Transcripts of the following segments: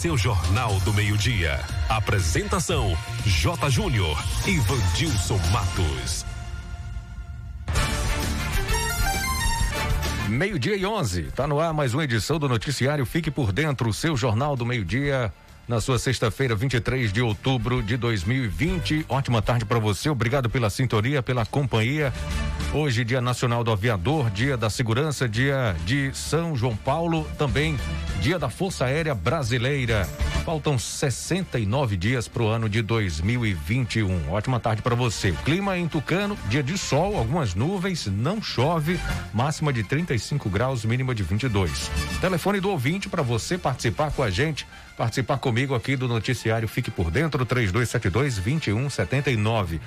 Seu Jornal do Meio-Dia. Apresentação: J. Júnior e Vandilson Matos. Meio-dia e 11. Tá no ar mais uma edição do Noticiário Fique por Dentro, seu Jornal do Meio-Dia na sua sexta-feira, 23 de outubro de 2020. Ótima tarde para você. Obrigado pela sintonia, pela companhia. Hoje, Dia Nacional do Aviador, Dia da Segurança, Dia de São João Paulo, também Dia da Força Aérea Brasileira. Faltam 69 dias para o ano de 2021. Ótima tarde para você. Clima em Tucano, dia de sol, algumas nuvens, não chove, máxima de 35 graus, mínima de 22. Telefone do ouvinte para você participar com a gente participar comigo aqui do noticiário Fique por Dentro, 3272 2179.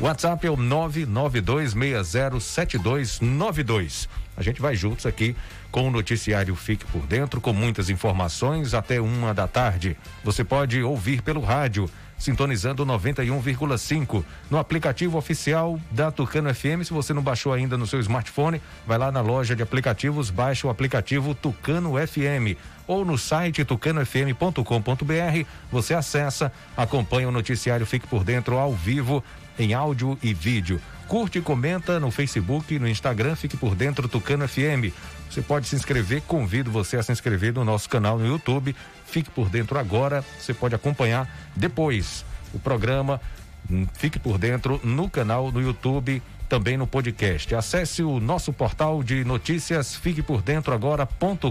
WhatsApp é o 992607292. A gente vai juntos aqui com o noticiário Fique por Dentro, com muitas informações até uma da tarde. Você pode ouvir pelo rádio sintonizando 91,5 no aplicativo oficial da Tucano FM. Se você não baixou ainda no seu smartphone, vai lá na loja de aplicativos, baixa o aplicativo Tucano FM ou no site tucanofm.com.br. Você acessa, acompanha o noticiário Fique por Dentro ao vivo em áudio e vídeo. Curte e comenta no Facebook, no Instagram, fique por dentro Tucano FM. Você pode se inscrever, convido você a se inscrever no nosso canal no YouTube. Fique por dentro agora, você pode acompanhar depois o programa. Hum, fique por dentro no canal no YouTube, também no podcast. Acesse o nosso portal de notícias, fique por dentro agora.com.br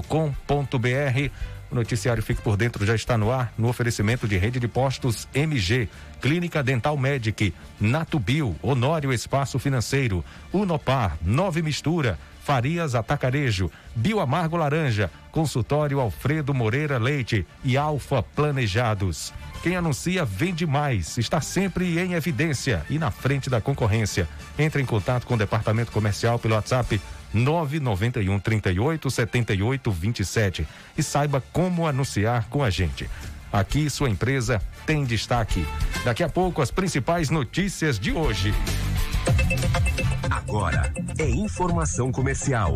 noticiário Fique por Dentro já está no ar no oferecimento de rede de postos MG, Clínica Dental Medic, Natubio, Honório Espaço Financeiro, Unopar, Nove Mistura, Farias Atacarejo, Bioamargo Laranja, Consultório Alfredo Moreira Leite e Alfa Planejados. Quem anuncia vende mais, está sempre em evidência e na frente da concorrência. Entre em contato com o departamento comercial pelo WhatsApp 991 38 78 27 e saiba como anunciar com a gente. Aqui sua empresa tem destaque. Daqui a pouco as principais notícias de hoje. Agora é informação comercial.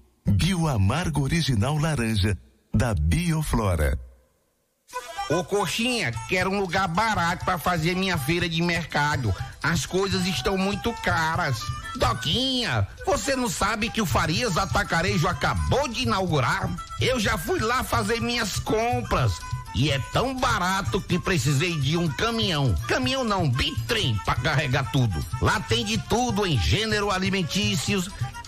Bioamargo Original Laranja da Bioflora. Ô coxinha, quero um lugar barato para fazer minha feira de mercado. As coisas estão muito caras. Doquinha, você não sabe que o Farias Atacarejo acabou de inaugurar? Eu já fui lá fazer minhas compras. E é tão barato que precisei de um caminhão. Caminhão não, bitrem para carregar tudo. Lá tem de tudo em gênero alimentícios,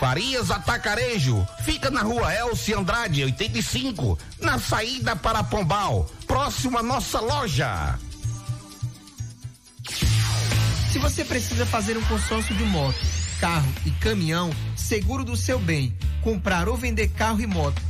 Farias Atacarejo. Fica na rua Elci Andrade, 85, na saída para Pombal, próximo à nossa loja. Se você precisa fazer um consórcio de moto, carro e caminhão, seguro do seu bem, comprar ou vender carro e moto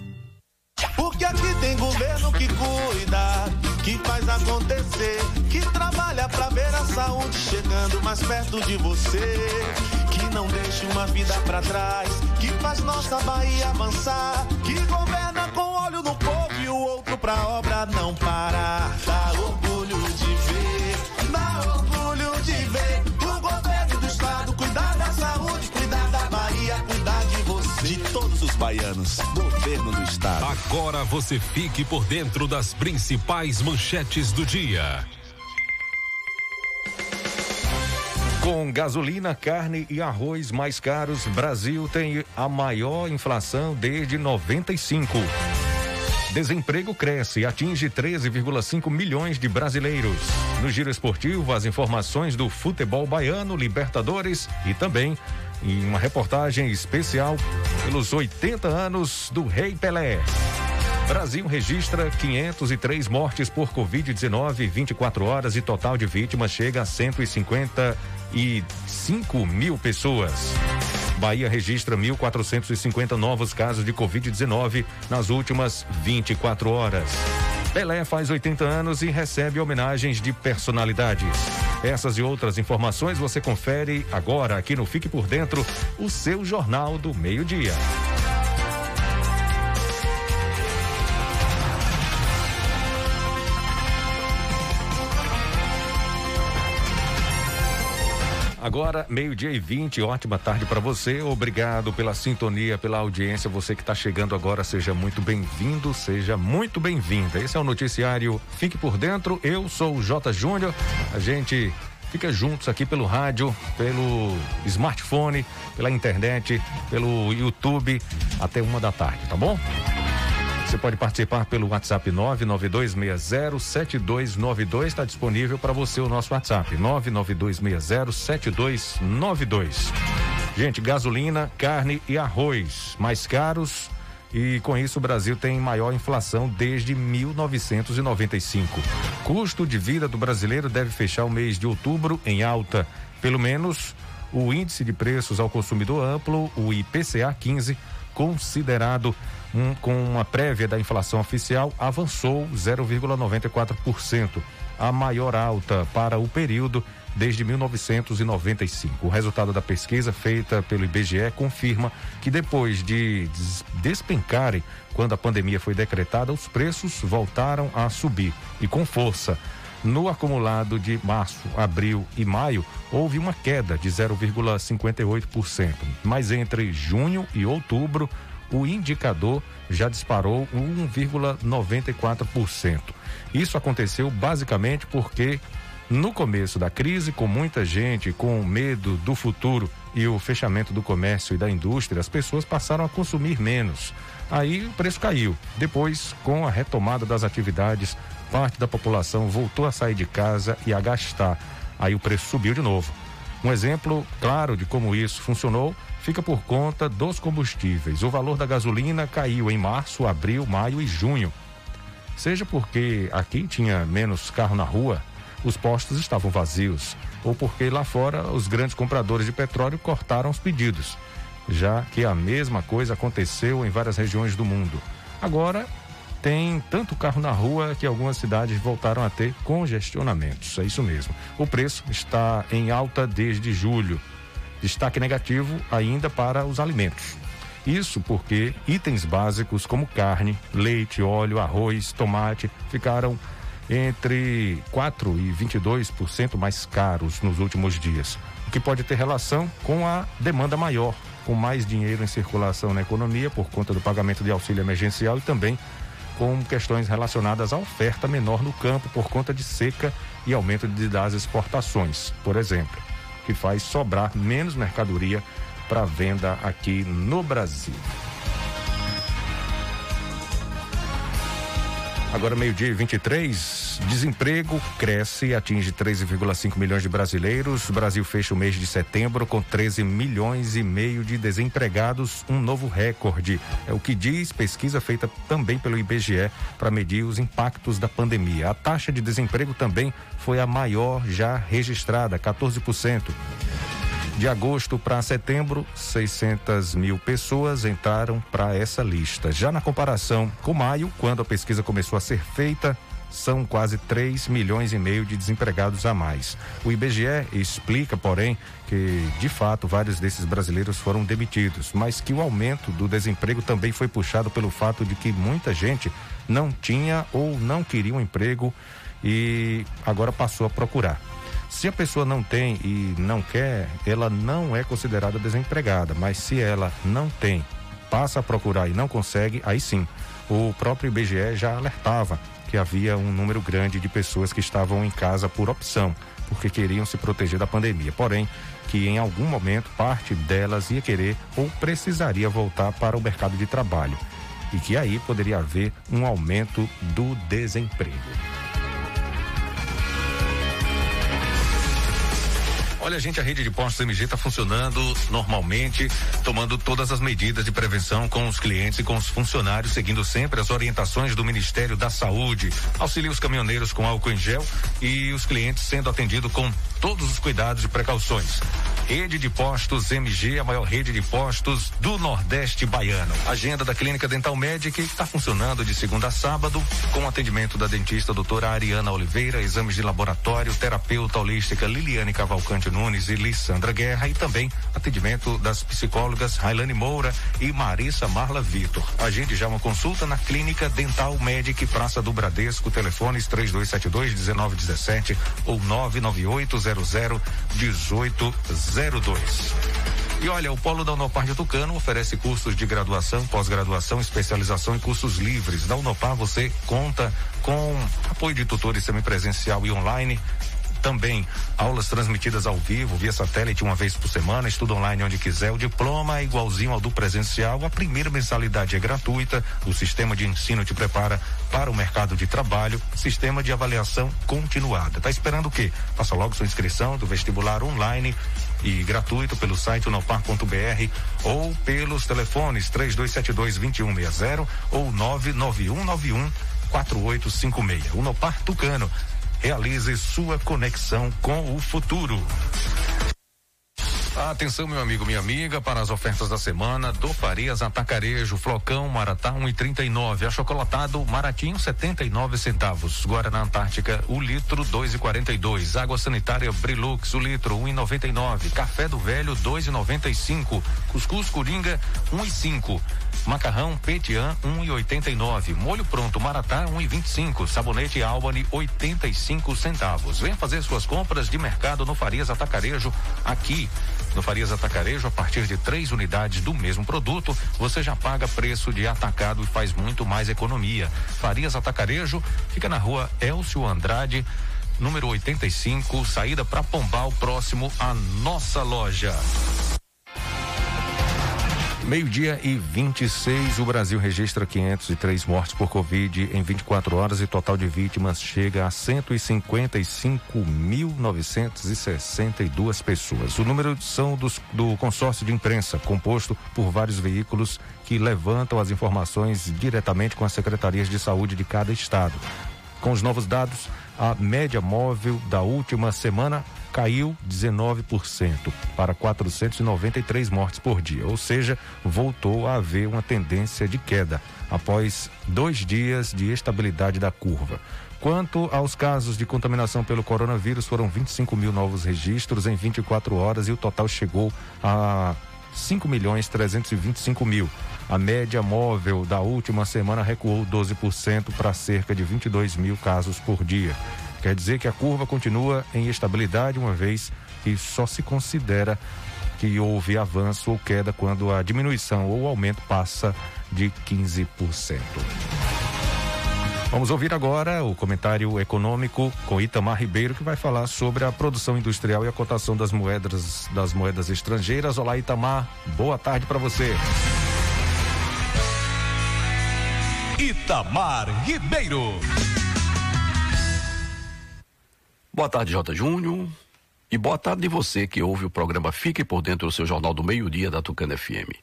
Porque aqui tem governo que cuida, que faz acontecer, que trabalha pra ver a saúde chegando mais perto de você. Que não deixa uma vida pra trás, que faz nossa Bahia avançar, que governa com olho no povo e o outro pra obra não parar. Dá governo do estado. Agora você fique por dentro das principais manchetes do dia. Com gasolina, carne e arroz mais caros, Brasil tem a maior inflação desde 95. Desemprego cresce e atinge 13,5 milhões de brasileiros. No giro esportivo, as informações do futebol baiano, Libertadores e também em uma reportagem especial pelos 80 anos do Rei Pelé. Brasil registra 503 mortes por Covid-19 em 24 horas e total de vítimas chega a 155 mil pessoas. Bahia registra 1.450 novos casos de Covid-19 nas últimas 24 horas. Pelé faz 80 anos e recebe homenagens de personalidades. Essas e outras informações você confere agora aqui no Fique por Dentro, o seu Jornal do Meio-Dia. Agora, meio-dia e 20, ótima tarde para você. Obrigado pela sintonia, pela audiência. Você que está chegando agora, seja muito bem-vindo, seja muito bem-vinda. Esse é o noticiário Fique por Dentro. Eu sou o J. Júnior. A gente fica juntos aqui pelo rádio, pelo smartphone, pela internet, pelo YouTube, até uma da tarde, tá bom? Você pode participar pelo WhatsApp 992607292. Está disponível para você o nosso WhatsApp 992607292. Gente, gasolina, carne e arroz mais caros e com isso o Brasil tem maior inflação desde 1995. Custo de vida do brasileiro deve fechar o mês de outubro em alta. Pelo menos o índice de preços ao consumidor amplo, o IPCA 15, considerado um, com uma prévia da inflação oficial, avançou 0,94%, a maior alta para o período desde 1995. O resultado da pesquisa feita pelo IBGE confirma que depois de despencarem quando a pandemia foi decretada, os preços voltaram a subir e com força. No acumulado de março, abril e maio, houve uma queda de 0,58%, mas entre junho e outubro, o indicador já disparou 1,94%. Isso aconteceu basicamente porque no começo da crise, com muita gente com medo do futuro e o fechamento do comércio e da indústria, as pessoas passaram a consumir menos. Aí o preço caiu. Depois, com a retomada das atividades, parte da população voltou a sair de casa e a gastar. Aí o preço subiu de novo. Um exemplo claro de como isso funcionou fica por conta dos combustíveis. O valor da gasolina caiu em março, abril, maio e junho. Seja porque aqui tinha menos carro na rua, os postos estavam vazios, ou porque lá fora os grandes compradores de petróleo cortaram os pedidos, já que a mesma coisa aconteceu em várias regiões do mundo. Agora, tem tanto carro na rua que algumas cidades voltaram a ter congestionamentos. É isso mesmo. O preço está em alta desde julho. Destaque negativo ainda para os alimentos. Isso porque itens básicos como carne, leite, óleo, arroz, tomate ficaram entre 4 e 22% mais caros nos últimos dias, o que pode ter relação com a demanda maior, com mais dinheiro em circulação na economia por conta do pagamento de auxílio emergencial e também com questões relacionadas à oferta menor no campo por conta de seca e aumento das exportações, por exemplo, que faz sobrar menos mercadoria para venda aqui no Brasil. Agora, meio-dia e 23, desemprego cresce e atinge 13,5 milhões de brasileiros. O Brasil fecha o mês de setembro com 13 milhões e meio de desempregados, um novo recorde. É o que diz pesquisa feita também pelo IBGE para medir os impactos da pandemia. A taxa de desemprego também foi a maior já registrada, 14%. De agosto para setembro, 600 mil pessoas entraram para essa lista. Já na comparação com maio, quando a pesquisa começou a ser feita, são quase 3 milhões e meio de desempregados a mais. O IBGE explica, porém, que de fato vários desses brasileiros foram demitidos, mas que o aumento do desemprego também foi puxado pelo fato de que muita gente não tinha ou não queria um emprego e agora passou a procurar. Se a pessoa não tem e não quer, ela não é considerada desempregada, mas se ela não tem, passa a procurar e não consegue, aí sim. O próprio IBGE já alertava que havia um número grande de pessoas que estavam em casa por opção, porque queriam se proteger da pandemia. Porém, que em algum momento parte delas ia querer ou precisaria voltar para o mercado de trabalho. E que aí poderia haver um aumento do desemprego. Olha, gente, a rede de postos MG está funcionando normalmente, tomando todas as medidas de prevenção com os clientes e com os funcionários, seguindo sempre as orientações do Ministério da Saúde. Auxilia os caminhoneiros com álcool em gel e os clientes sendo atendidos com todos os cuidados e precauções. Rede de Postos MG, a maior rede de postos do Nordeste Baiano. Agenda da Clínica Dental Medic está funcionando de segunda a sábado, com atendimento da dentista doutora Ariana Oliveira, exames de laboratório, terapeuta holística Liliane Cavalcante Nunes e Lissandra Guerra e também atendimento das psicólogas Railane Moura e Marissa Marla Vitor. Agende já uma consulta na Clínica Dental Medic Praça do Bradesco, telefones 3272 1917 ou 99800 1802. E olha, o Polo da Unopar de Tucano oferece cursos de graduação, pós-graduação, especialização e cursos livres. Da Unopar você conta com apoio de tutores semipresencial e online Também aulas transmitidas ao vivo, via satélite uma vez por semana, estudo online onde quiser. O diploma é igualzinho ao do presencial. A primeira mensalidade é gratuita. O sistema de ensino te prepara para o mercado de trabalho. Sistema de avaliação continuada. Tá esperando o quê? Faça logo sua inscrição do vestibular online e gratuito pelo site unopar.br ou pelos telefones 3272 2160 ou 99191 4856. Unopar Tucano. Realize sua conexão com o futuro. Atenção, meu amigo, minha amiga, para as ofertas da semana do Farias Atacarejo, Flocão, Maratá 1,39, um achocolatado Maratinho 79 centavos, Guaraná Antártica, o litro 2,42, água sanitária Brilux, o litro 1,99, café do velho 2,95, cuscuz Coringa 1,5. Macarrão Petian 1,89. Molho pronto Maratá 1,25. Sabonete Albany 85 centavos. Venha fazer suas compras de mercado no Farias Atacarejo aqui. No Farias Atacarejo, a partir de três unidades do mesmo produto, você já paga preço de atacado e faz muito mais economia. Farias Atacarejo fica na rua Elcio Andrade, número 85, saída para Pombal, próximo à nossa loja. Meio-dia e 26, o Brasil registra 503 mortes por Covid em 24 horas e total de vítimas chega a 155.962 pessoas. O número são dos, do consórcio de imprensa, composto por vários veículos que levantam as informações diretamente com as secretarias de saúde de cada estado. Com os novos dados, a média móvel da última semana caiu 19% para 493 mortes por dia, ou seja, voltou a haver uma tendência de queda após dois dias de estabilidade da curva. Quanto aos casos de contaminação pelo coronavírus, foram 25 mil novos registros em 24 horas e o total chegou a 5 milhões 325 mil. A média móvel da última semana recuou 12% para cerca de 22 mil casos por dia. Quer dizer que a curva continua em estabilidade, uma vez que só se considera que houve avanço ou queda quando a diminuição ou aumento passa de 15%. Vamos ouvir agora o comentário econômico com Itamar Ribeiro, que vai falar sobre a produção industrial e a cotação das moedas das moedas estrangeiras. Olá, Itamar. Boa tarde para você. Itamar Ribeiro. Boa tarde, J. Júnior. E boa tarde você que ouve o programa Fique por Dentro do seu Jornal do Meio-Dia da Tucana FM.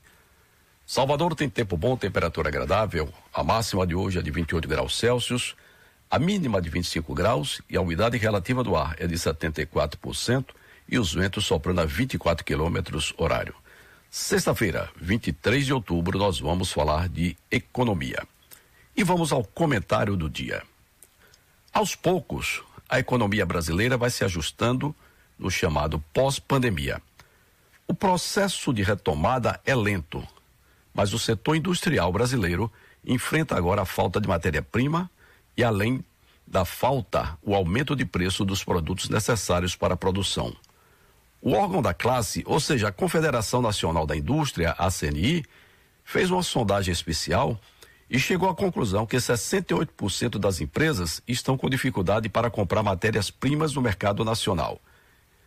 Salvador tem tempo bom, temperatura agradável. A máxima de hoje é de 28 graus Celsius, a mínima de 25 graus e a umidade relativa do ar é de 74% e os ventos soprando a 24 quilômetros horário. Sexta-feira, 23 de outubro, nós vamos falar de economia. E vamos ao comentário do dia. Aos poucos, a economia brasileira vai se ajustando no chamado pós-pandemia. O processo de retomada é lento, mas o setor industrial brasileiro enfrenta agora a falta de matéria-prima e, além da falta, o aumento de preço dos produtos necessários para a produção. O órgão da classe, ou seja, a Confederação Nacional da Indústria, a CNI, fez uma sondagem especial e chegou à conclusão que 68% das empresas estão com dificuldade para comprar matérias-primas no mercado nacional.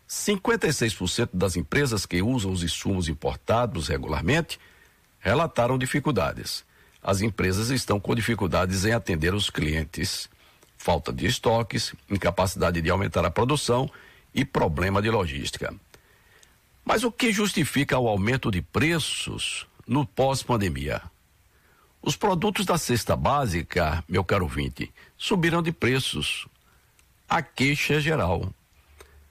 56% das empresas que usam os insumos importados regularmente relataram dificuldades. As empresas estão com dificuldades em atender os clientes, falta de estoques, incapacidade de aumentar a produção e problema de logística. Mas o que justifica o aumento de preços no pós-pandemia? Os produtos da cesta básica, meu caro vinte, subiram de preços. A queixa é geral.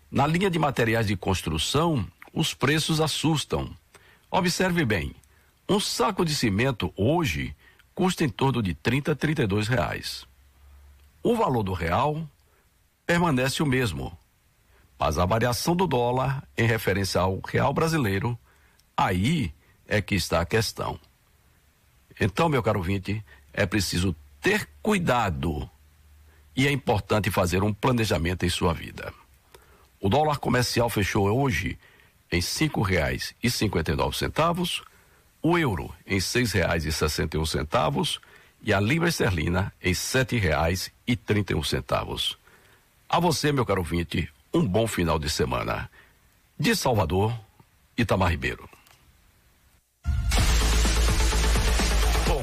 Na linha de materiais de construção, os preços assustam. Observe bem, um saco de cimento hoje custa em torno de 30 a 32 reais. O valor do real permanece o mesmo, mas a variação do dólar em referência ao real brasileiro, aí é que está a questão. Então, meu caro vinte, é preciso ter cuidado e é importante fazer um planejamento em sua vida. O dólar comercial fechou hoje em cinco reais e cinquenta e nove centavos, o euro em seis reais e sessenta e um centavos e a libra esterlina em sete reais e trinta e um centavos. A você, meu caro vinte, um bom final de semana. De Salvador, Itamar Ribeiro.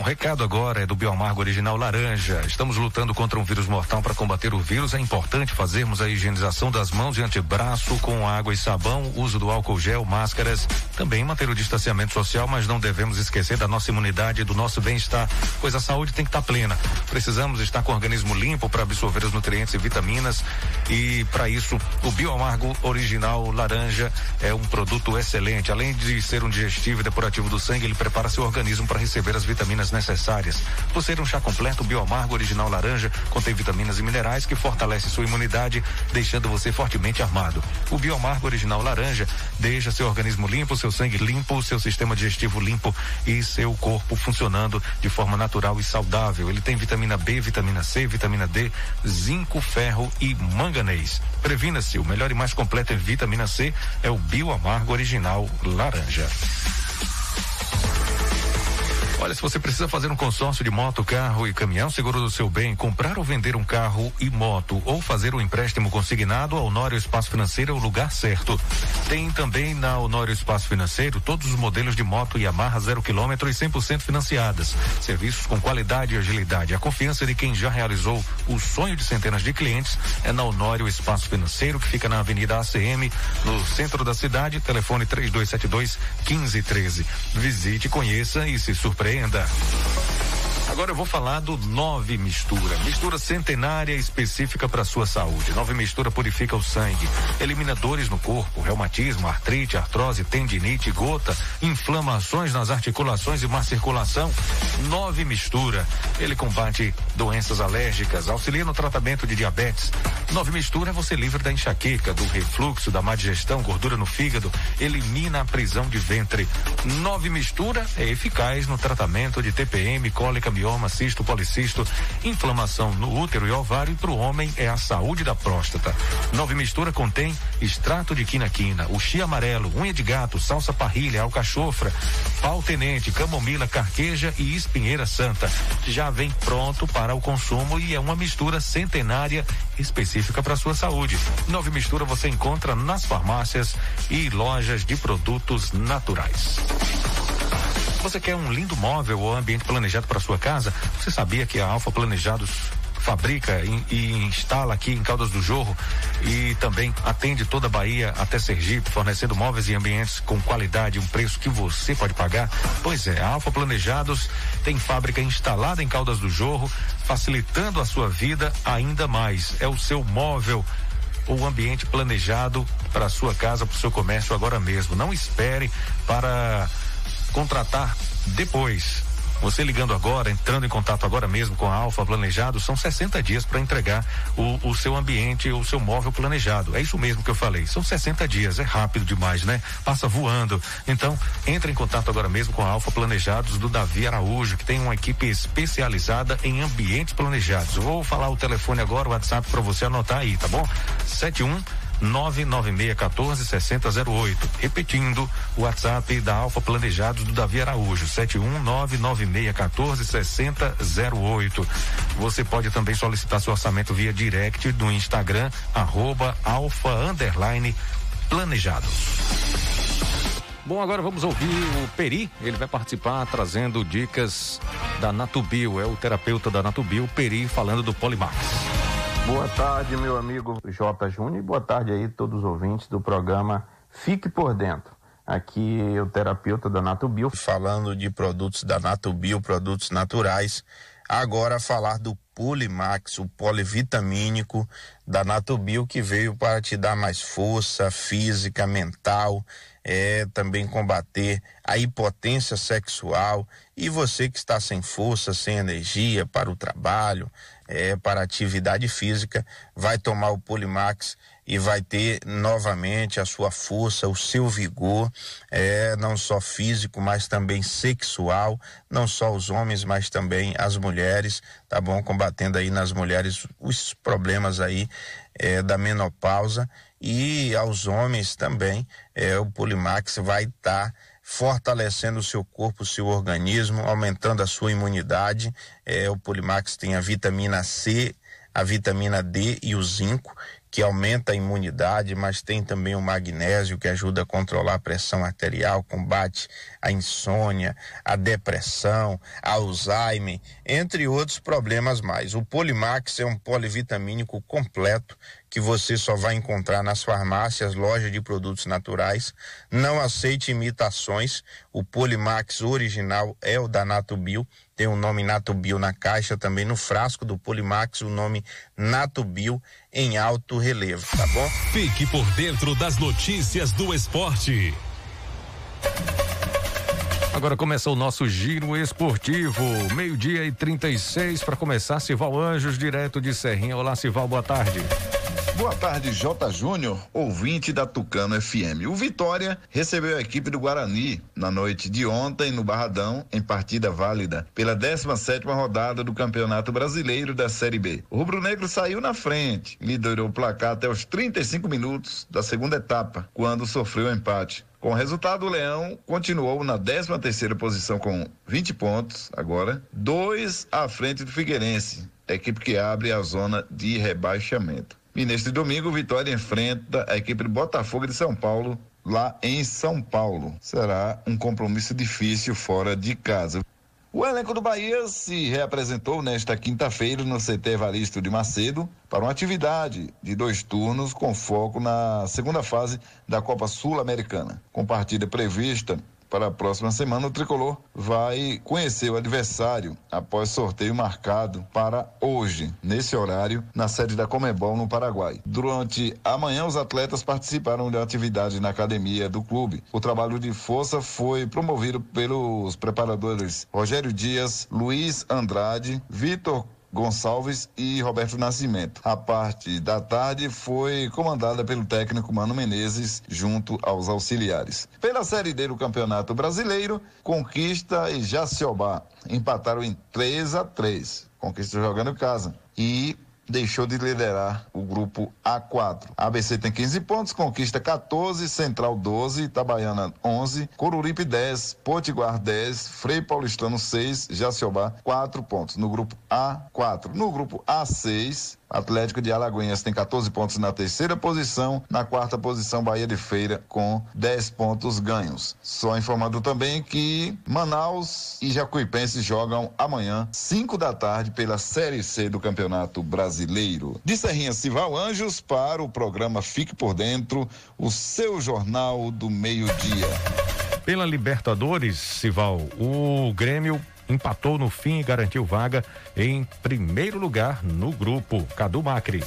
Recado agora é do Bioamargo Original Laranja. Estamos lutando contra um vírus mortal. Para combater o vírus, é importante fazermos a higienização das mãos e antebraço com água e sabão, uso do álcool gel, máscaras. Também manter o distanciamento social, mas não devemos esquecer da nossa imunidade e do nosso bem-estar, pois a saúde tem que estar plena. Precisamos estar com o organismo limpo para absorver os nutrientes e vitaminas. E para isso, o Bioamargo Original Laranja é um produto excelente. Além de ser um digestivo e depurativo do sangue, ele prepara seu organismo para receber as vitaminas necessárias. Por ser um chá completo, Bioamargo Original Laranja contém vitaminas e minerais que fortalece sua imunidade, deixando você fortemente armado. O Bioamargo Original Laranja deixa seu organismo limpo, seu sangue limpo, seu sistema digestivo limpo e seu corpo funcionando de forma natural e saudável. Ele tem vitamina B, vitamina C, vitamina D, zinco, ferro e manganês. Previna-se, o melhor e mais completo em vitamina C é o Bioamargo Original Laranja. Olha, se você precisa fazer um consórcio de moto, carro e caminhão, seguro do seu bem, comprar ou vender um carro e moto, ou fazer um empréstimo consignado, a Honório Espaço Financeiro é o lugar certo. Tem também na Honório Espaço Financeiro todos os modelos de moto Yamaha zero quilômetro e 100% financiadas. Serviços com qualidade e agilidade. A confiança de quem já realizou o sonho de centenas de clientes é na Honório Espaço Financeiro, que fica na Avenida ACM, no centro da cidade. Telefone 3272 1513. Visite, conheça e se surpreenda surpreenda. Agora eu vou falar do Nove Mistura. Mistura centenária específica para sua saúde. Nove Mistura purifica o sangue, elimina dores no corpo, reumatismo, artrite, artrose, tendinite, gota, inflamações nas articulações e má circulação. Nove Mistura. Ele combate doenças alérgicas, auxilia no tratamento de diabetes. Nove Mistura é você livre da enxaqueca, do refluxo, da má digestão, gordura no fígado, elimina a prisão de ventre. Nove Mistura é eficaz no tratamento de TPM, cólica mioma, cisto, policisto, inflamação no útero e ovário e para o homem é a saúde da próstata. Nove mistura contém extrato de quinaquina, uxi amarelo, unha de gato, salsa parrilha, alcachofra, pau tenente, camomila, carqueja e espinheira santa. Já vem pronto para o consumo e é uma mistura centenária específica para sua saúde. Nove mistura você encontra nas farmácias e lojas de produtos naturais. Você quer um lindo móvel ou ambiente planejado para sua casa? Você sabia que a Alfa Planejados fabrica e, instala aqui em Caldas do Jorro e também atende toda a Bahia até Sergipe, fornecendo móveis e ambientes com qualidade um preço que você pode pagar? Pois é, a Alfa Planejados tem fábrica instalada em Caldas do Jorro, facilitando a sua vida ainda mais. É o seu móvel ou ambiente planejado para sua casa, para o seu comércio agora mesmo. Não espere para contratar depois. Você ligando agora, entrando em contato agora mesmo com a Alfa Planejado, são 60 dias para entregar o, o, seu ambiente, o seu móvel planejado. É isso mesmo que eu falei. São 60 dias, é rápido demais, né? Passa voando. Então, entre em contato agora mesmo com a Alfa Planejados do Davi Araújo, que tem uma equipe especializada em ambientes planejados. Vou falar o telefone agora, o WhatsApp para você anotar aí, tá bom? 71 99614 6008. Repetindo, o WhatsApp da Alfa Planejados do Davi Araújo, 7199614 6008. Você pode também solicitar seu orçamento via direct do Instagram, arroba alfa underline planejados. Bom, agora vamos ouvir o Peri. Ele vai participar trazendo dicas da Natubio. É o terapeuta da Natubio, Peri, falando do Polimax. Boa tarde, meu amigo J. Júnior, e boa tarde aí todos os ouvintes do programa Fique por Dentro. Aqui é o terapeuta da Natubio, falando de produtos da Natubio, produtos naturais. Agora falar do Polimax, o polivitamínico da Natubio, que veio para te dar mais força física, mental, é, também combater a hipotência sexual. E você que está sem força, sem energia para o trabalho, é, para atividade física, vai tomar o Polimax e vai ter novamente a sua força, o seu vigor, é, não só físico, mas também sexual, não só os homens, mas também as mulheres, tá bom? Combatendo aí nas mulheres os problemas aí é, da menopausa e aos homens também, é, o Polimax vai estar. Tá fortalecendo o seu corpo, o seu organismo, aumentando a sua imunidade. É, o Polimax tem a vitamina C, a vitamina D e o zinco, que aumenta a imunidade, mas tem também o magnésio que ajuda a controlar a pressão arterial, combate a insônia, a depressão, Alzheimer, entre outros problemas mais. O Polimax é um polivitamínico completo que você só vai encontrar nas farmácias, lojas de produtos naturais. Não aceite imitações. O Polimax original é o da Natubio. Tem o nome Natubio na caixa, também no frasco do Polimax, o nome Natubio em alto relevo, tá bom? Fique por dentro das notícias do esporte. Agora começa o nosso giro esportivo. Meio-dia e 36 para começar. Sival Anjos, direto de Serrinha. Olá, Sival, boa tarde. Boa tarde, J. Júnior, ouvinte da Tucano FM. O Vitória recebeu a equipe do Guarani na noite de ontem no Barradão, em partida válida pela 17 rodada do Campeonato Brasileiro da Série B. O rubro-negro saiu na frente, liderou o placar até os 35 minutos da segunda etapa, quando sofreu o empate. Com o resultado, o Leão continuou na 13 terceira posição com 20 pontos agora, dois à frente do Figueirense, equipe que abre a zona de rebaixamento. E neste domingo, Vitória enfrenta a equipe do Botafogo de São Paulo, lá em São Paulo. Será um compromisso difícil fora de casa. O elenco do Bahia se reapresentou nesta quinta-feira no CT Evaristo de Macedo para uma atividade de dois turnos com foco na segunda fase da Copa Sul-Americana. Com partida prevista para a próxima semana, o tricolor vai conhecer o adversário após sorteio marcado para hoje, nesse horário, na sede da Comebol no Paraguai. Durante a manhã, os atletas participaram de atividade na academia do clube. O trabalho de força foi promovido pelos preparadores Rogério Dias, Luiz Andrade, Vitor Gonçalves e Roberto Nascimento. A parte da tarde foi comandada pelo técnico Mano Menezes junto aos auxiliares. Pela Série D do Campeonato Brasileiro, Conquista e Jaciobá empataram em 3 a 3. Conquista jogando em casa. E deixou de liderar o grupo A4. A ABC tem 15 pontos, Conquista 14, Central 12, Itabaiana 11, Coruripe 10, Potiguar 10, Frei Paulistano 6, Jaciobá 4 pontos. No grupo A4. No grupo A6, Atlético de Alagoinhas tem 14 pontos na terceira posição, na quarta posição Bahia de Feira com 10 pontos ganhos. Só informando também que Manaus e Jacuipense jogam amanhã, 5 da tarde, pela Série C do Campeonato Brasileiro. De Serrinha Cival Anjos para o programa Fique por Dentro, o seu jornal do meio-dia. Pela Libertadores, Sival, o Grêmio empatou no fim e garantiu vaga em primeiro lugar no grupo. Cadu Macri.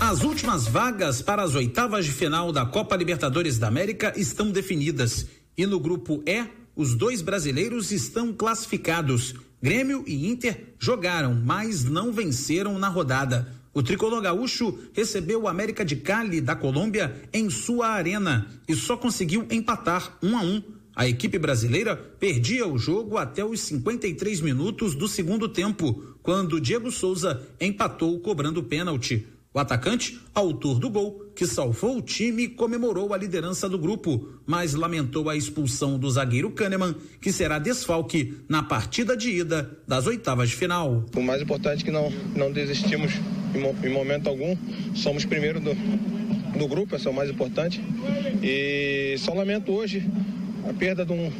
As últimas vagas para as oitavas de final da Copa Libertadores da América estão definidas. E no grupo E, os dois brasileiros estão classificados. Grêmio e Inter jogaram, mas não venceram na rodada. O tricolor gaúcho recebeu o América de Cali da Colômbia em sua arena e só conseguiu empatar um a um a equipe brasileira perdia o jogo até os 53 minutos do segundo tempo, quando Diego Souza empatou cobrando pênalti. O atacante, autor do gol, que salvou o time, comemorou a liderança do grupo, mas lamentou a expulsão do zagueiro Kahneman, que será desfalque na partida de ida das oitavas de final. O mais importante é que não, não desistimos em, em momento algum, somos primeiro do, do grupo, esse é o mais importante. E só lamento hoje a perda de um,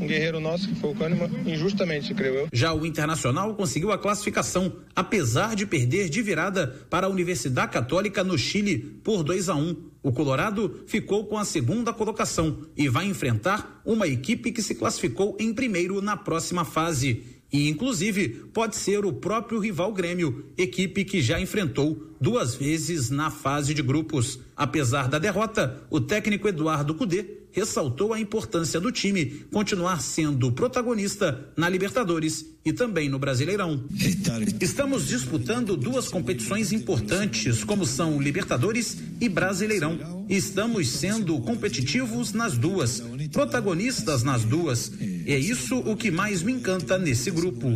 um guerreiro nosso, que foi o Kahneman, injustamente, creio eu. Já o Internacional conseguiu a classificação, apesar de perder de virada para a Universidade Católica no Chile por 2 a 1. Um. O Colorado ficou com a segunda colocação e vai enfrentar uma equipe que se classificou em primeiro na próxima fase. E, inclusive, pode ser o próprio rival Grêmio, equipe que já enfrentou duas vezes na fase de grupos. Apesar da derrota, o técnico Eduardo Cudê ressaltou a importância do time continuar sendo protagonista na Libertadores e também no Brasileirão. Estamos disputando duas competições importantes, como são Libertadores e Brasileirão. Estamos sendo competitivos nas duas, protagonistas nas duas. É isso o que mais me encanta nesse grupo.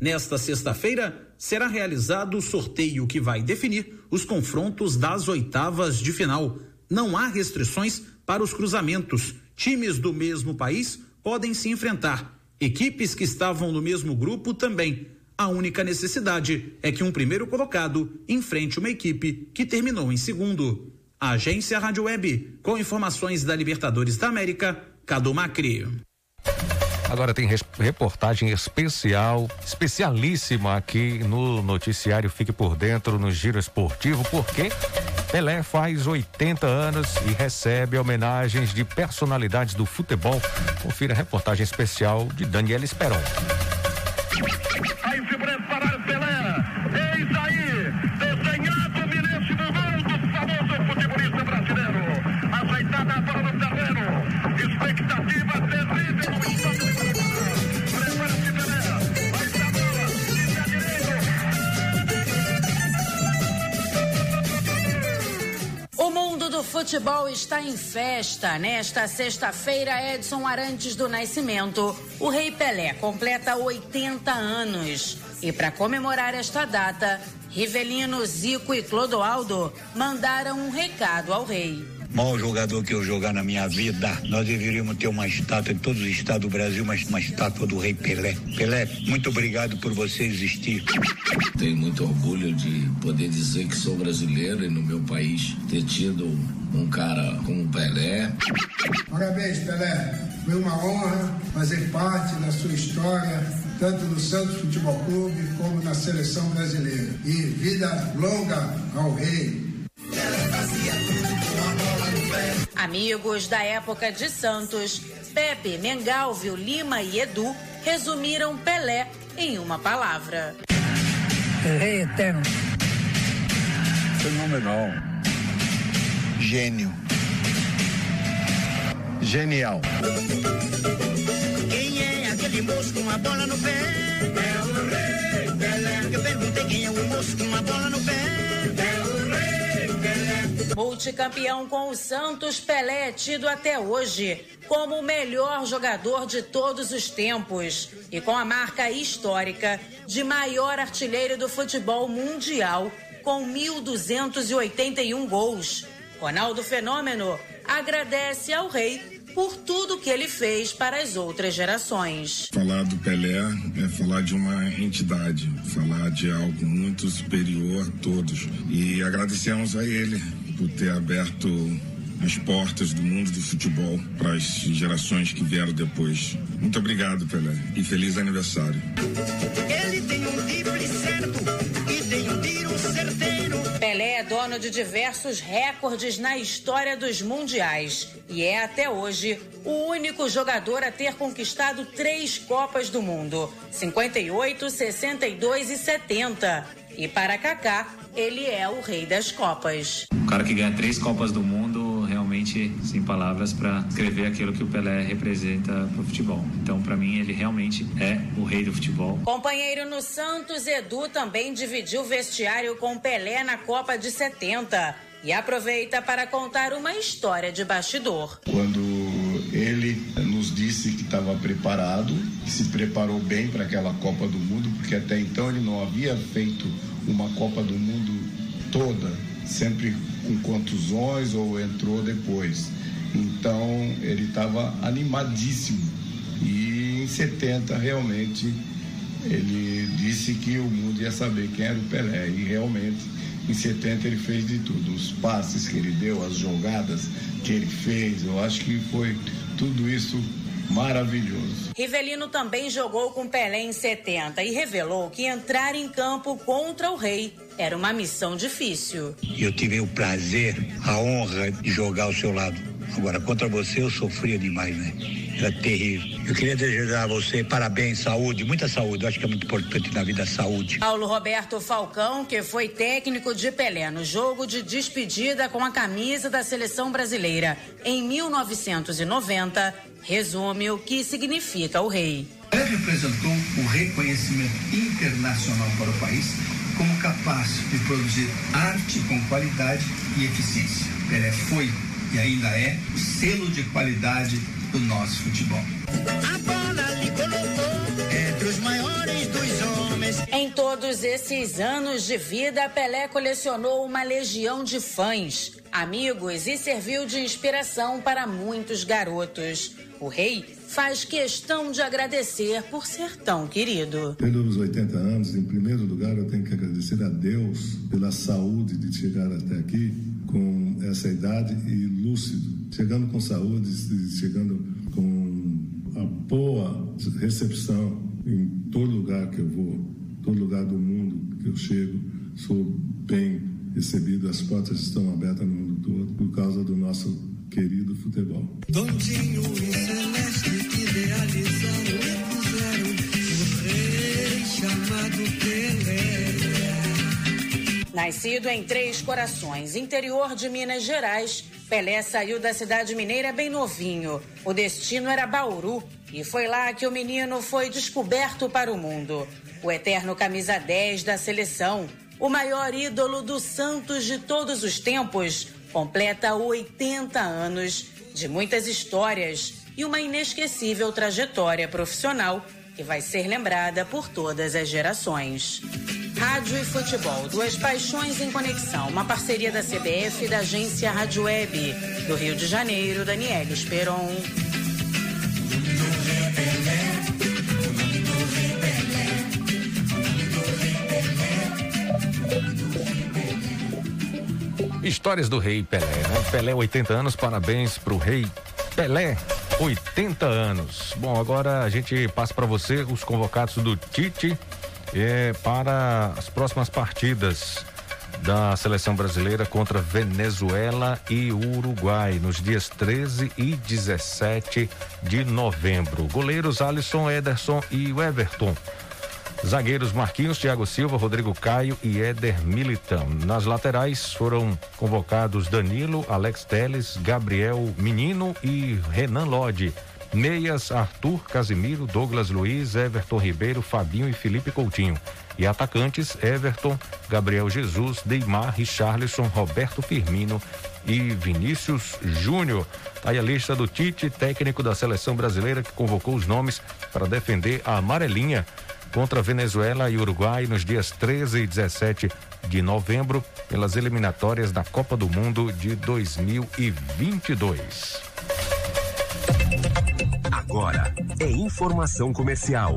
Nesta sexta-feira, será realizado o sorteio que vai definir os confrontos das oitavas de final. Não há restrições para os cruzamentos. Times do mesmo país podem se enfrentar. Equipes que estavam no mesmo grupo também. A única necessidade é que um primeiro colocado enfrente uma equipe que terminou em segundo. A agência Rádio Web, com informações da Libertadores da América, Cadu Macri. Agora tem reportagem especial, especialíssima aqui no noticiário Fique por Dentro no Giro Esportivo, porque Pelé faz 80 anos e recebe homenagens de personalidades do futebol. Confira a reportagem especial de Daniela Esperon. Futebol está em festa. Nesta sexta-feira, Edson Arantes do Nascimento, o Rei Pelé completa 80 anos. E para comemorar esta data, Rivelino, Zico e Clodoaldo mandaram um recado ao rei. Maior jogador que eu jogar na minha vida, nós deveríamos ter uma estátua em todos os estados do Brasil, mas uma estátua do Rei Pelé. Pelé, muito obrigado por você existir. Tenho muito orgulho de poder dizer que sou brasileiro e no meu país ter tido um cara como Pelé. Parabéns, Pelé. Foi uma honra fazer parte da sua história, tanto no Santos Futebol Clube como na seleção brasileira. E vida longa ao rei. Amigos da época de Santos, Pepe, Mengalvio, Lima e Edu resumiram Pelé em uma palavra. Rei eterno. Fenomenal. Gênio. Genial. Quem é aquele moço com uma bola no pé? É o Rei Multicampeão com o Santos, Pelé é tido até hoje como o melhor jogador de todos os tempos e com a marca histórica de maior artilheiro do futebol mundial, com 1.281 gols. Ronaldo Fenômeno agradece ao rei por tudo que ele fez para as outras gerações. Falar do Pelé é falar de uma entidade, falar de algo muito superior a todos. E agradecemos a ele por ter aberto as portas do mundo do futebol para as gerações que vieram depois. Muito obrigado, Pelé, e feliz aniversário. Ele tem um drible certo e tem um tiro certeiro. Pelé é dono de diversos recordes na história dos mundiais e é até hoje o único jogador a ter conquistado três Copas do Mundo: 58, 62 e 70. E para Kaká, ele é o rei das Copas. O cara que ganha três Copas do Mundo, realmente sem palavras para escrever aquilo que o Pelé representa para o futebol. Então, para mim, ele realmente é o rei do futebol. Companheiro no Santos, Edu também dividiu vestiário com Pelé na Copa de 70 e aproveita para contar uma história de bastidor. Quando ele que estava preparado, se preparou bem para aquela Copa do Mundo, porque até então ele não havia feito uma Copa do Mundo toda, sempre com contusões ou entrou depois. Então ele estava animadíssimo. E em 70 realmente ele disse que o mundo ia saber quem era o Pelé. E realmente em 70 ele fez de tudo. Os passes que ele deu, as jogadas que ele fez, eu acho que foi tudo isso maravilhoso. Rivelino também jogou com Pelé em 70 e revelou que entrar em campo contra o rei era uma missão difícil. Eu tive o prazer, a honra de jogar ao seu lado. Agora, contra você eu sofria demais, né? Era terrível. Eu queria desejar a você parabéns, saúde, muita saúde. Eu acho que é muito importante na vida a saúde. Paulo Roberto Falcão, que foi técnico de Pelé no jogo de despedida com a camisa da seleção brasileira em 1990, resume o que significa o rei. Pelé representou o reconhecimento internacional para o país como capaz de produzir arte com qualidade e eficiência. Pelé foi e ainda é o selo de qualidade do nosso futebol. A bola lhe colocou entre os maiores dos homens. Em todos esses anos de vida, Pelé colecionou uma legião de fãs, amigos e serviu de inspiração para muitos garotos. O rei faz questão de agradecer por ser tão querido. Pelos 80 anos, em primeiro lugar, eu tenho que agradecer a Deus pela saúde de chegar até aqui com essa idade e lúcido, chegando com saúde, chegando com a boa recepção em todo lugar que eu vou, todo lugar do mundo que eu chego, sou bem recebido, as portas estão abertas no mundo todo por causa do nosso querido futebol. Dondinho e Celeste idealizaram e o rei chamado Pelé. Nascido em Três Corações, interior de Minas Gerais, Pelé saiu da cidade mineira bem novinho. O destino era Bauru e foi lá que o menino foi descoberto para o mundo. O eterno camisa 10 da seleção, o maior ídolo do Santos de todos os tempos, completa 80 anos de muitas histórias e uma inesquecível trajetória profissional que vai ser lembrada por todas as gerações. Rádio e futebol, duas paixões em conexão, uma parceria da CBF e da agência Rádio Web. Do Rio de Janeiro, Daniel Esperon. Histórias do Rei Pelé, né? Pelé, 80 anos, parabéns pro Rei Pelé, 80 anos. Bom, agora a gente passa para você os convocados do Tite é, para as próximas partidas da seleção brasileira contra Venezuela e Uruguai nos dias 13 e 17 de novembro. Goleiros Alisson, Ederson e Everton. Zagueiros Marquinhos, Thiago Silva, Rodrigo Caio e Éder Militão. Nas laterais foram convocados Danilo, Alex Teles, Gabriel Menino e Renan Lodi. Meias, Arthur Casimiro, Douglas Luiz, Everton Ribeiro, Fabinho e Felipe Coutinho. E atacantes, Everton, Gabriel Jesus, Neymar, Richarlison, Roberto Firmino e Vinícius Júnior. Aí a lista do Tite, técnico da seleção brasileira, que convocou os nomes para defender a amarelinha contra Venezuela e Uruguai nos dias 13 e 17 de novembro pelas eliminatórias da Copa do Mundo de 2022. Agora é informação comercial.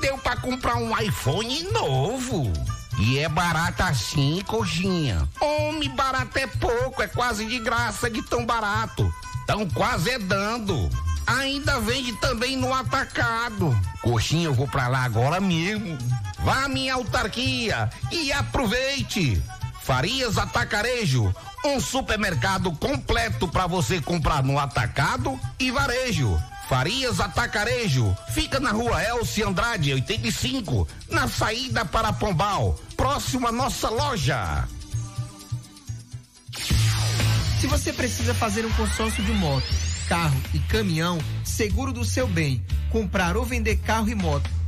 deu para comprar um iPhone novo. E é barata assim, coxinha. Homem, barato é pouco, é quase de graça de tão barato. Tão quase é dando. Ainda vende também no atacado. Coxinha, eu vou pra lá agora mesmo. Vá à minha autarquia e aproveite. Farias Atacarejo, um supermercado completo para você comprar no atacado e varejo. Farias Atacarejo, fica na rua Elci Andrade, 85, na saída para Pombal, próximo à nossa loja. Se você precisa fazer um consórcio de moto, carro e caminhão, seguro do seu bem, comprar ou vender carro e moto,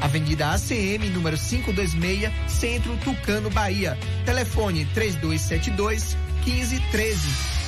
Avenida ACM, número 526, Centro Tucano, Bahia. Telefone 3272 1513.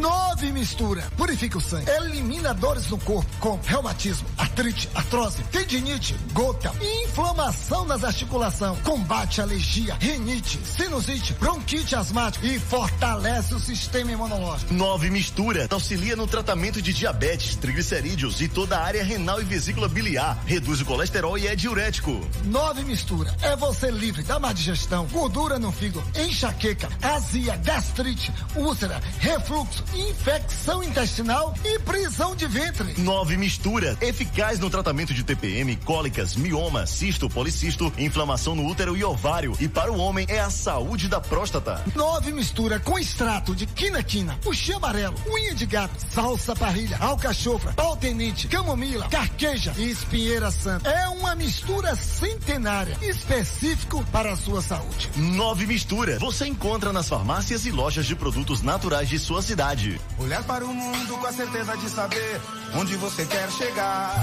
Nove mistura. Purifica o sangue. Elimina dores no corpo, como reumatismo, artrite, artrose, tendinite, gota, inflamação nas articulações. Combate alergia, rinite, sinusite, bronquite asmática e fortalece o sistema imunológico. Nove mistura. Auxilia no tratamento de diabetes, triglicerídeos e toda a área renal e vesícula biliar. Reduz o colesterol e é diurético. Nove mistura. É você livre da má digestão, gordura no fígado, enxaqueca, azia, gastrite, úlcera, refluxo infecção intestinal e prisão de ventre. Nove mistura, eficaz no tratamento de TPM, cólicas, mioma, cisto, policisto, inflamação no útero e ovário. E para o homem é a saúde da próstata. Nove mistura com extrato de quina-quina, puxê amarelo, unha de gato, salsa parrilha, alcachofra, paltenite, camomila, carqueja e espinheira santa. É uma mistura centenária, específico para a sua saúde. Nove mistura, você encontra nas farmácias e lojas de produtos naturais de sua cidade. Olhar para o mundo com a certeza de saber onde você quer chegar.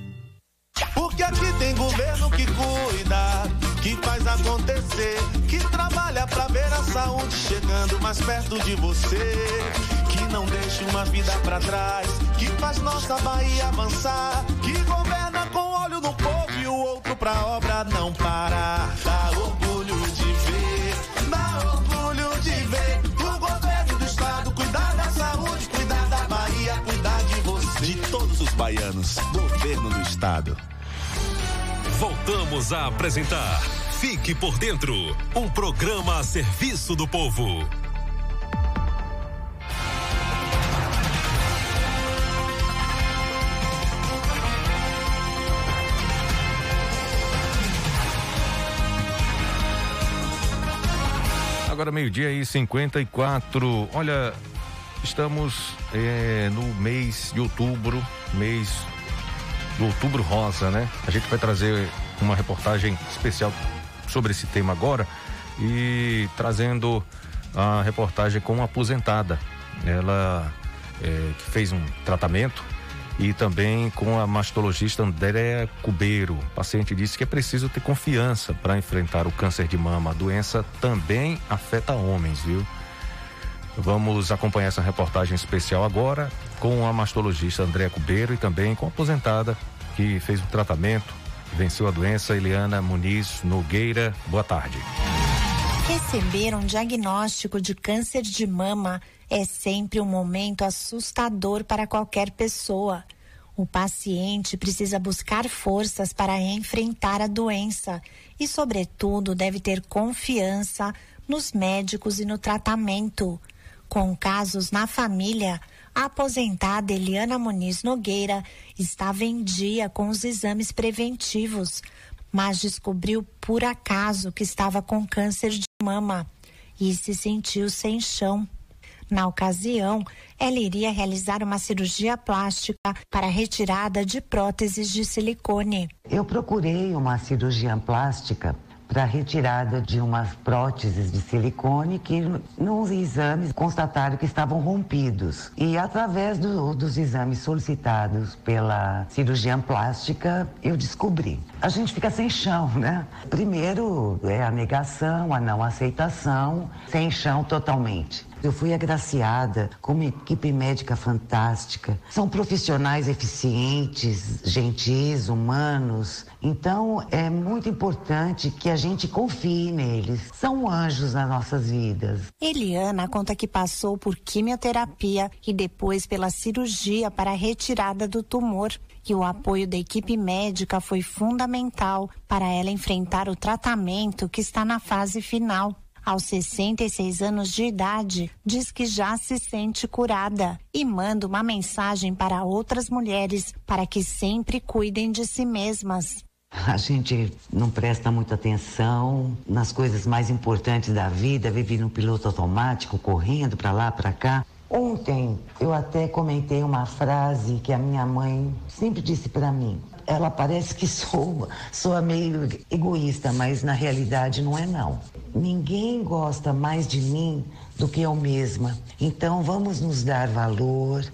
Porque aqui tem governo que cuida, que faz acontecer, que trabalha pra ver a saúde chegando mais perto de você, que não deixa uma vida pra trás, que faz nossa Bahia avançar, que governa com olho no povo e o outro pra obra não parar. Dá orgulho de ver, dá orgulho de ver o governo do estado cuidar da saúde, cuidar da Bahia, cuidar de você. De todos os baianos, governo do estado. Voltamos a apresentar Fique por Dentro um programa a serviço do povo. Agora meio-dia e 54. Olha, estamos é, no mês de outubro, mês do Outubro Rosa, né? A gente vai trazer uma reportagem especial sobre esse tema agora e trazendo a reportagem com uma aposentada. Ela é, que fez um tratamento e também com a mastologista Andréa Cubeiro. O paciente disse que é preciso ter confiança para enfrentar o câncer de mama. A doença também afeta homens, viu? Vamos acompanhar essa reportagem especial agora com a mastologista Andréa Cubeiro e também com a aposentada que fez o tratamento, venceu a doença, Eliana Muniz Nogueira. Boa tarde. Receber um diagnóstico de câncer de mama é sempre um momento assustador para qualquer pessoa. O paciente precisa buscar forças para enfrentar a doença e, sobretudo, deve ter confiança nos médicos e no tratamento. Com casos na família, a aposentada Eliana Muniz Nogueira estava em dia com os exames preventivos, mas descobriu por acaso que estava com câncer de mama e se sentiu sem chão. Na ocasião, ela iria realizar uma cirurgia plástica para retirada de próteses de silicone. Eu procurei uma cirurgia plástica para retirada de umas próteses de silicone que nos exames constataram que estavam rompidos. E através do, dos exames solicitados pela cirurgia plástica, eu descobri. A gente fica sem chão, né? Primeiro é a negação, a não aceitação, sem chão totalmente. Eu fui agraciada com uma equipe médica fantástica. São profissionais eficientes, gentis, humanos. Então é muito importante que a gente confie neles. São anjos nas nossas vidas. Eliana conta que passou por quimioterapia e depois pela cirurgia para a retirada do tumor. E o apoio da equipe médica foi fundamental para ela enfrentar o tratamento que está na fase final aos 66 anos de idade, diz que já se sente curada e manda uma mensagem para outras mulheres para que sempre cuidem de si mesmas. A gente não presta muita atenção nas coisas mais importantes da vida, vive no piloto automático, correndo para lá, para cá. Ontem eu até comentei uma frase que a minha mãe sempre disse para mim: ela parece que soa, soa meio egoísta, mas na realidade não é não. Ninguém gosta mais de mim do que eu mesma. Então vamos nos dar valor,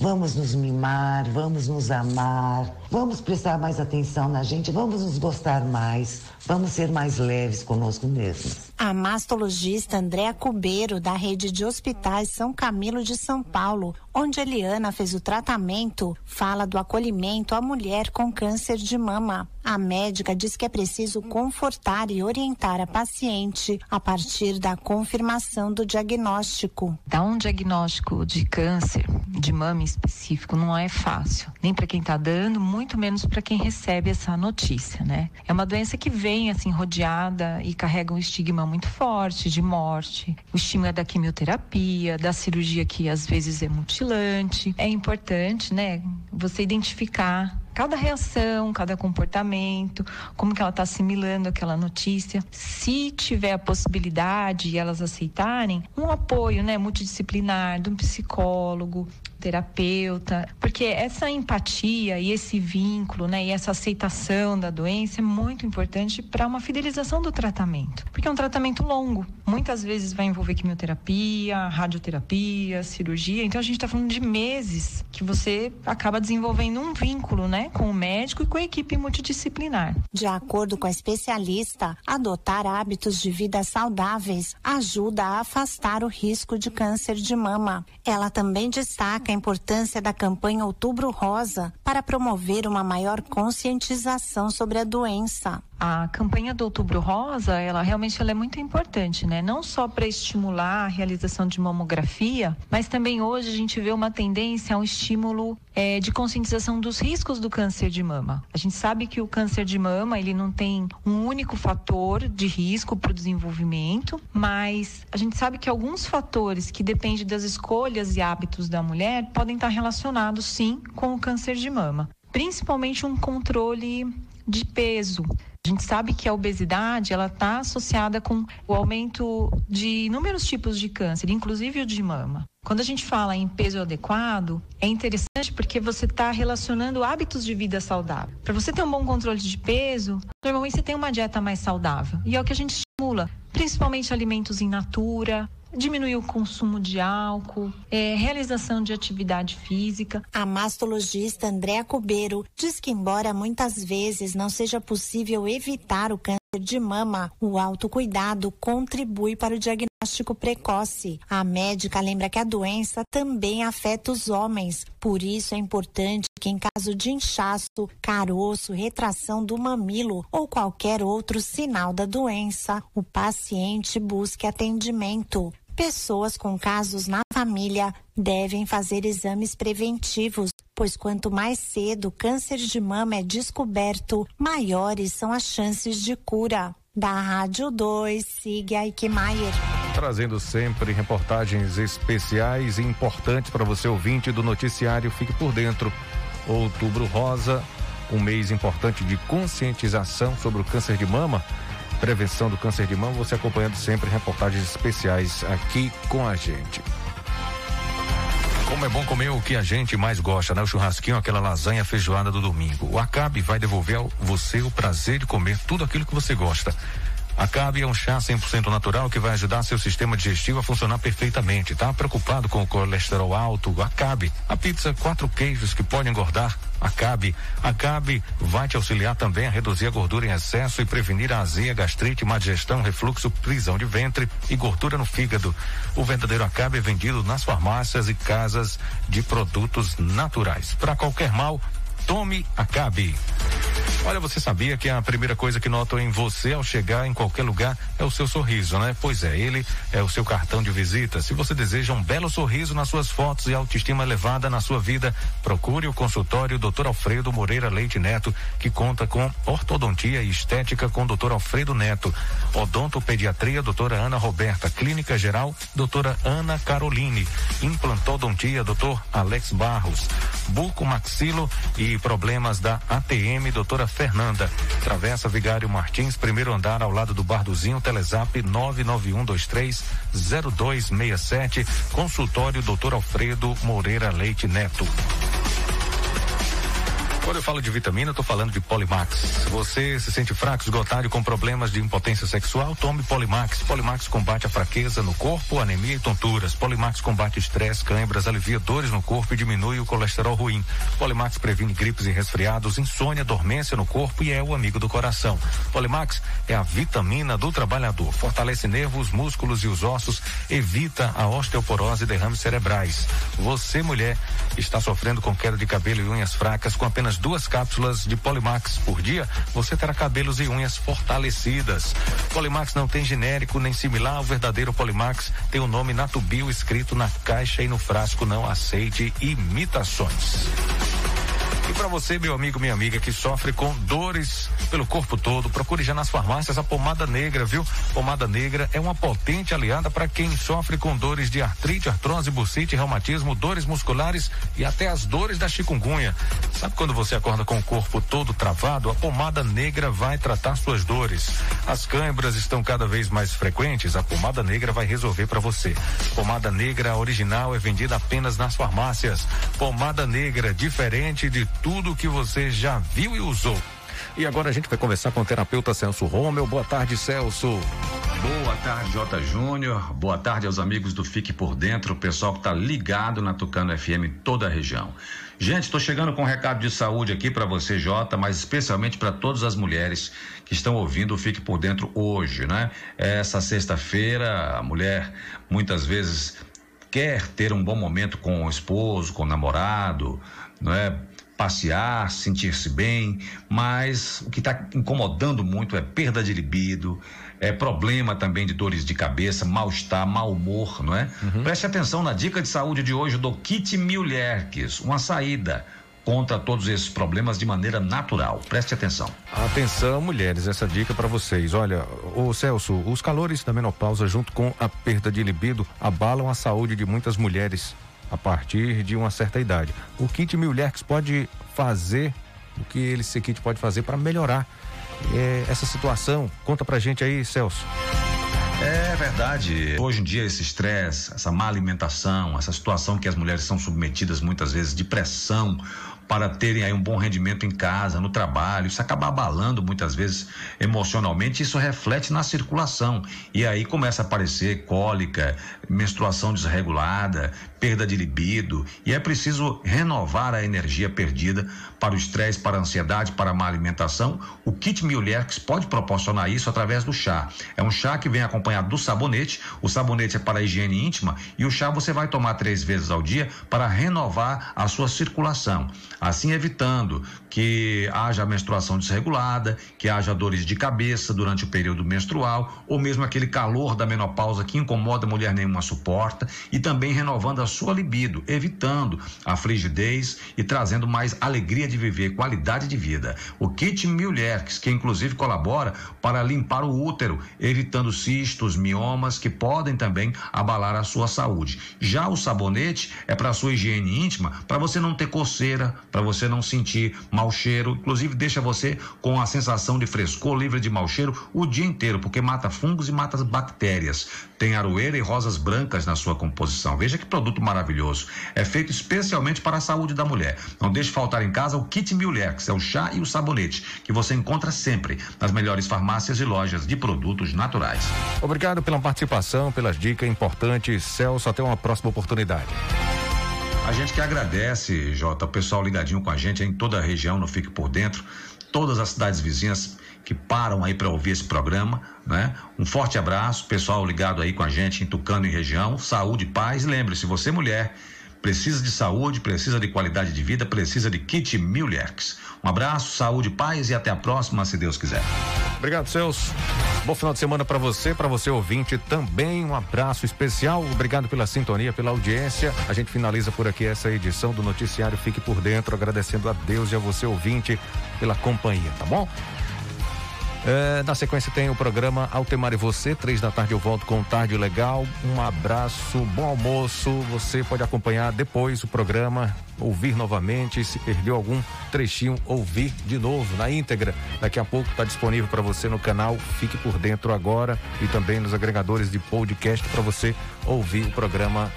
vamos nos mimar, vamos nos amar, vamos prestar mais atenção na gente, vamos nos gostar mais, vamos ser mais leves conosco mesmos. A mastologista Andréa Cubeiro, da rede de hospitais São Camilo de São Paulo, onde Eliana fez o tratamento, fala do acolhimento à mulher com câncer de mama. A médica diz que é preciso confortar e orientar a paciente a partir da confirmação do diagnóstico. Dar um diagnóstico de câncer de mama específico não é fácil, nem para quem está dando, muito menos para quem recebe essa notícia, né? É uma doença que vem assim rodeada e carrega um estigma muito forte de morte, o estigma da quimioterapia, da cirurgia que às vezes é mutilante. É importante, né, você identificar cada reação, cada comportamento, como que ela está assimilando aquela notícia. Se tiver a possibilidade e elas aceitarem, um apoio, né, multidisciplinar de um psicólogo, terapeuta, porque essa empatia e esse vínculo, né, e essa aceitação da doença é muito importante para uma fidelização do tratamento, porque é um tratamento longo. Muitas vezes vai envolver quimioterapia, radioterapia, cirurgia. Então a gente está falando de meses que você acaba desenvolvendo um vínculo, né, com o médico e com a equipe multidisciplinar. De acordo com a especialista, adotar hábitos de vida saudáveis ajuda a afastar o risco de câncer de mama. Ela também destaca a importância da campanha Outubro Rosa para promover uma maior conscientização sobre a doença a campanha do Outubro Rosa, ela realmente ela é muito importante, né? Não só para estimular a realização de mamografia, mas também hoje a gente vê uma tendência a um estímulo é, de conscientização dos riscos do câncer de mama. A gente sabe que o câncer de mama ele não tem um único fator de risco para o desenvolvimento, mas a gente sabe que alguns fatores que dependem das escolhas e hábitos da mulher podem estar relacionados sim com o câncer de mama, principalmente um controle de peso. A gente sabe que a obesidade ela está associada com o aumento de inúmeros tipos de câncer, inclusive o de mama. Quando a gente fala em peso adequado, é interessante porque você está relacionando hábitos de vida saudável. Para você ter um bom controle de peso, normalmente você tem uma dieta mais saudável. E é o que a gente estimula, principalmente alimentos in natura, diminuir o consumo de álcool, é, realização de atividade física. A mastologista Andréa Cubeiro diz que, embora muitas vezes não seja possível evitar o câncer de mama, o autocuidado contribui para o diagnóstico precoce. A médica lembra que a doença também afeta os homens, por isso é importante que, em caso de inchaço, caroço, retração do mamilo ou qualquer outro sinal da doença, o paciente busque atendimento. Pessoas com casos na família devem fazer exames preventivos, pois quanto mais cedo o câncer de mama é descoberto, maiores são as chances de cura. Da Rádio 2, siga Ike Maier. Trazendo sempre reportagens especiais e importantes para você ouvinte do noticiário Fique por Dentro. Outubro Rosa, um mês importante de conscientização sobre o câncer de mama, prevenção do câncer de mama, você acompanhando sempre reportagens especiais aqui com a gente. Como é bom comer o que a gente mais gosta, né? O churrasquinho, aquela lasanha feijoada do domingo. O Acabe vai devolver a você o prazer de comer tudo aquilo que você gosta. Acabe é um chá 100% natural que vai ajudar seu sistema digestivo a funcionar perfeitamente. Tá preocupado com o colesterol alto? Acabe. A pizza quatro queijos que pode engordar? Acabe. Acabe vai te auxiliar também a reduzir a gordura em excesso e prevenir a azia, gastrite, má digestão, refluxo, prisão de ventre e gordura no fígado. O verdadeiro Acabe é vendido nas farmácias e casas de produtos naturais. Para qualquer mal, tome Acabe. Olha, você sabia que a primeira coisa que notam em você ao chegar em qualquer lugar é o seu sorriso, né? Pois é, ele é o seu cartão de visita. Se você deseja um belo sorriso nas suas fotos e autoestima elevada na sua vida, procure o consultório Dr. Alfredo Moreira Leite Neto, que conta com ortodontia e estética com Dr. Alfredo Neto, odontopediatria doutora Ana Roberta, clínica geral doutora Ana Caroline, implantodontia doutor Alex Barros, buco maxilo e problemas da ATM doutora Fernanda. Travessa Vigário Martins, primeiro andar ao lado do Barduzinho, Telezap 991230267, consultório Dr. Alfredo Moreira Leite Neto. Quando eu falo de vitamina, eu tô falando de Polimax. Você se sente fraco, esgotado e com problemas de impotência sexual? Tome Polimax. Polimax combate a fraqueza no corpo, anemia e tonturas. Polimax combate estresse, cãibras, alivia dores no corpo e diminui o colesterol ruim. Polimax previne gripes e resfriados, insônia, dormência no corpo e é o amigo do coração. Polimax é a vitamina do trabalhador. Fortalece nervos, músculos e os ossos, evita a osteoporose e derrames cerebrais. Você, mulher, está sofrendo com queda de cabelo e unhas fracas com apenas duas cápsulas de Polimax por dia, você terá cabelos e unhas fortalecidas. Polimax não tem genérico nem similar ao verdadeiro Polimax, tem o nome Natubio escrito na caixa e no frasco. Não aceite imitações. E para você, meu amigo, minha amiga, que sofre com dores pelo corpo todo, procure já nas farmácias a pomada negra, viu? Pomada negra é uma potente aliada para quem sofre com dores de artrite, artrose, bursite, reumatismo, dores musculares e até as dores da chikungunya. Sabe quando você acorda com o corpo todo travado? A pomada negra vai tratar suas dores. As câimbras estão cada vez mais frequentes, a pomada negra vai resolver para você. Pomada negra original é vendida apenas nas farmácias. Pomada negra diferente de tudo que você já viu e usou. E agora a gente vai conversar com o terapeuta Celso Romeu. Boa tarde, Celso. Boa tarde, Jota Júnior. Boa tarde aos amigos do Fique por Dentro, o pessoal que está ligado na Tucano FM em toda a região. Gente, estou chegando com um recado de saúde aqui para você, Jota, mas especialmente para todas as mulheres que estão ouvindo o Fique por Dentro hoje, né? Essa sexta-feira, a mulher muitas vezes quer ter um bom momento com o esposo, com o namorado, não é? passear, sentir-se bem, mas o que está incomodando muito é perda de libido, é problema também de dores de cabeça, mal-estar, mau humor, não é? Uhum. Preste atenção na dica de saúde de hoje do Kit Mulherques, uma saída contra todos esses problemas de maneira natural. Preste atenção. Atenção, mulheres, essa dica para vocês. Olha, o Celso, os calores da menopausa junto com a perda de libido abalam a saúde de muitas mulheres a partir de uma certa idade. O kit Milherx pode fazer, o que esse kit pode fazer para melhorar é, essa situação? Conta pra gente aí, Celso. É verdade. Hoje em dia, esse estresse, essa má alimentação, essa situação que as mulheres são submetidas muitas vezes de pressão para terem aí um bom rendimento em casa, no trabalho. Isso acaba abalando muitas vezes emocionalmente, isso reflete na circulação. E aí começa a aparecer cólica, menstruação desregulada, perda de libido, e é preciso renovar a energia perdida para o estresse, para a ansiedade, para a má alimentação. O kit Milherx pode proporcionar isso através do chá. É um chá que vem acompanhado do sabonete. O sabonete é para a higiene íntima e o chá você vai tomar três vezes ao dia para renovar a sua circulação. Assim evitando que haja menstruação desregulada, que haja dores de cabeça durante o período menstrual, ou mesmo aquele calor da menopausa que incomoda a mulher nenhuma suporta, e também renovando a sua libido, evitando a frigidez e trazendo mais alegria de viver, qualidade de vida. O kit Mulheres, que inclusive colabora para limpar o útero, evitando cistos, miomas que podem também abalar a sua saúde. Já o sabonete é para sua higiene íntima, para você não ter coceira, para você não sentir mau cheiro, inclusive deixa você com a sensação de frescor, livre de mau cheiro o dia inteiro, porque mata fungos e mata as bactérias. Tem aroeira e rosas brancas na sua composição. Veja que produto maravilhoso. É feito especialmente para a saúde da mulher. Não deixe faltar em casa o kit Mulher, que é o chá e o sabonete, que você encontra sempre nas melhores farmácias e lojas de produtos naturais. Obrigado pela participação, pelas dicas importantes. Celso, até uma próxima oportunidade. A gente que agradece, Jota, o pessoal ligadinho com a gente em toda a região, não fique por dentro, todas as cidades vizinhas que param aí para ouvir esse programa, né? Um forte abraço, pessoal ligado aí com a gente em Tucano e região, saúde, paz. Lembre-se, você mulher precisa de saúde, precisa de qualidade de vida, precisa de kit Mulheres. Um abraço, saúde, paz e até a próxima, se Deus quiser. Obrigado, Celso. Bom final de semana para você, para você ouvinte também. Um abraço especial. Obrigado pela sintonia, pela audiência. A gente finaliza por aqui essa edição do noticiário Fique por Dentro, agradecendo a Deus e a você ouvinte pela companhia, tá bom? É, na sequência tem o programa Altemar e Você, três da tarde eu volto com Tarde Legal. Um abraço, bom almoço. Você pode acompanhar depois o programa, ouvir novamente. Se perdeu algum trechinho, ouvir de novo na íntegra. Daqui a pouco está disponível para você no canal Fique por Dentro agora e também nos agregadores de podcast para você ouvir o programa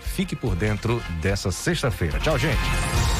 Fique por Dentro dessa sexta-feira. Tchau, gente.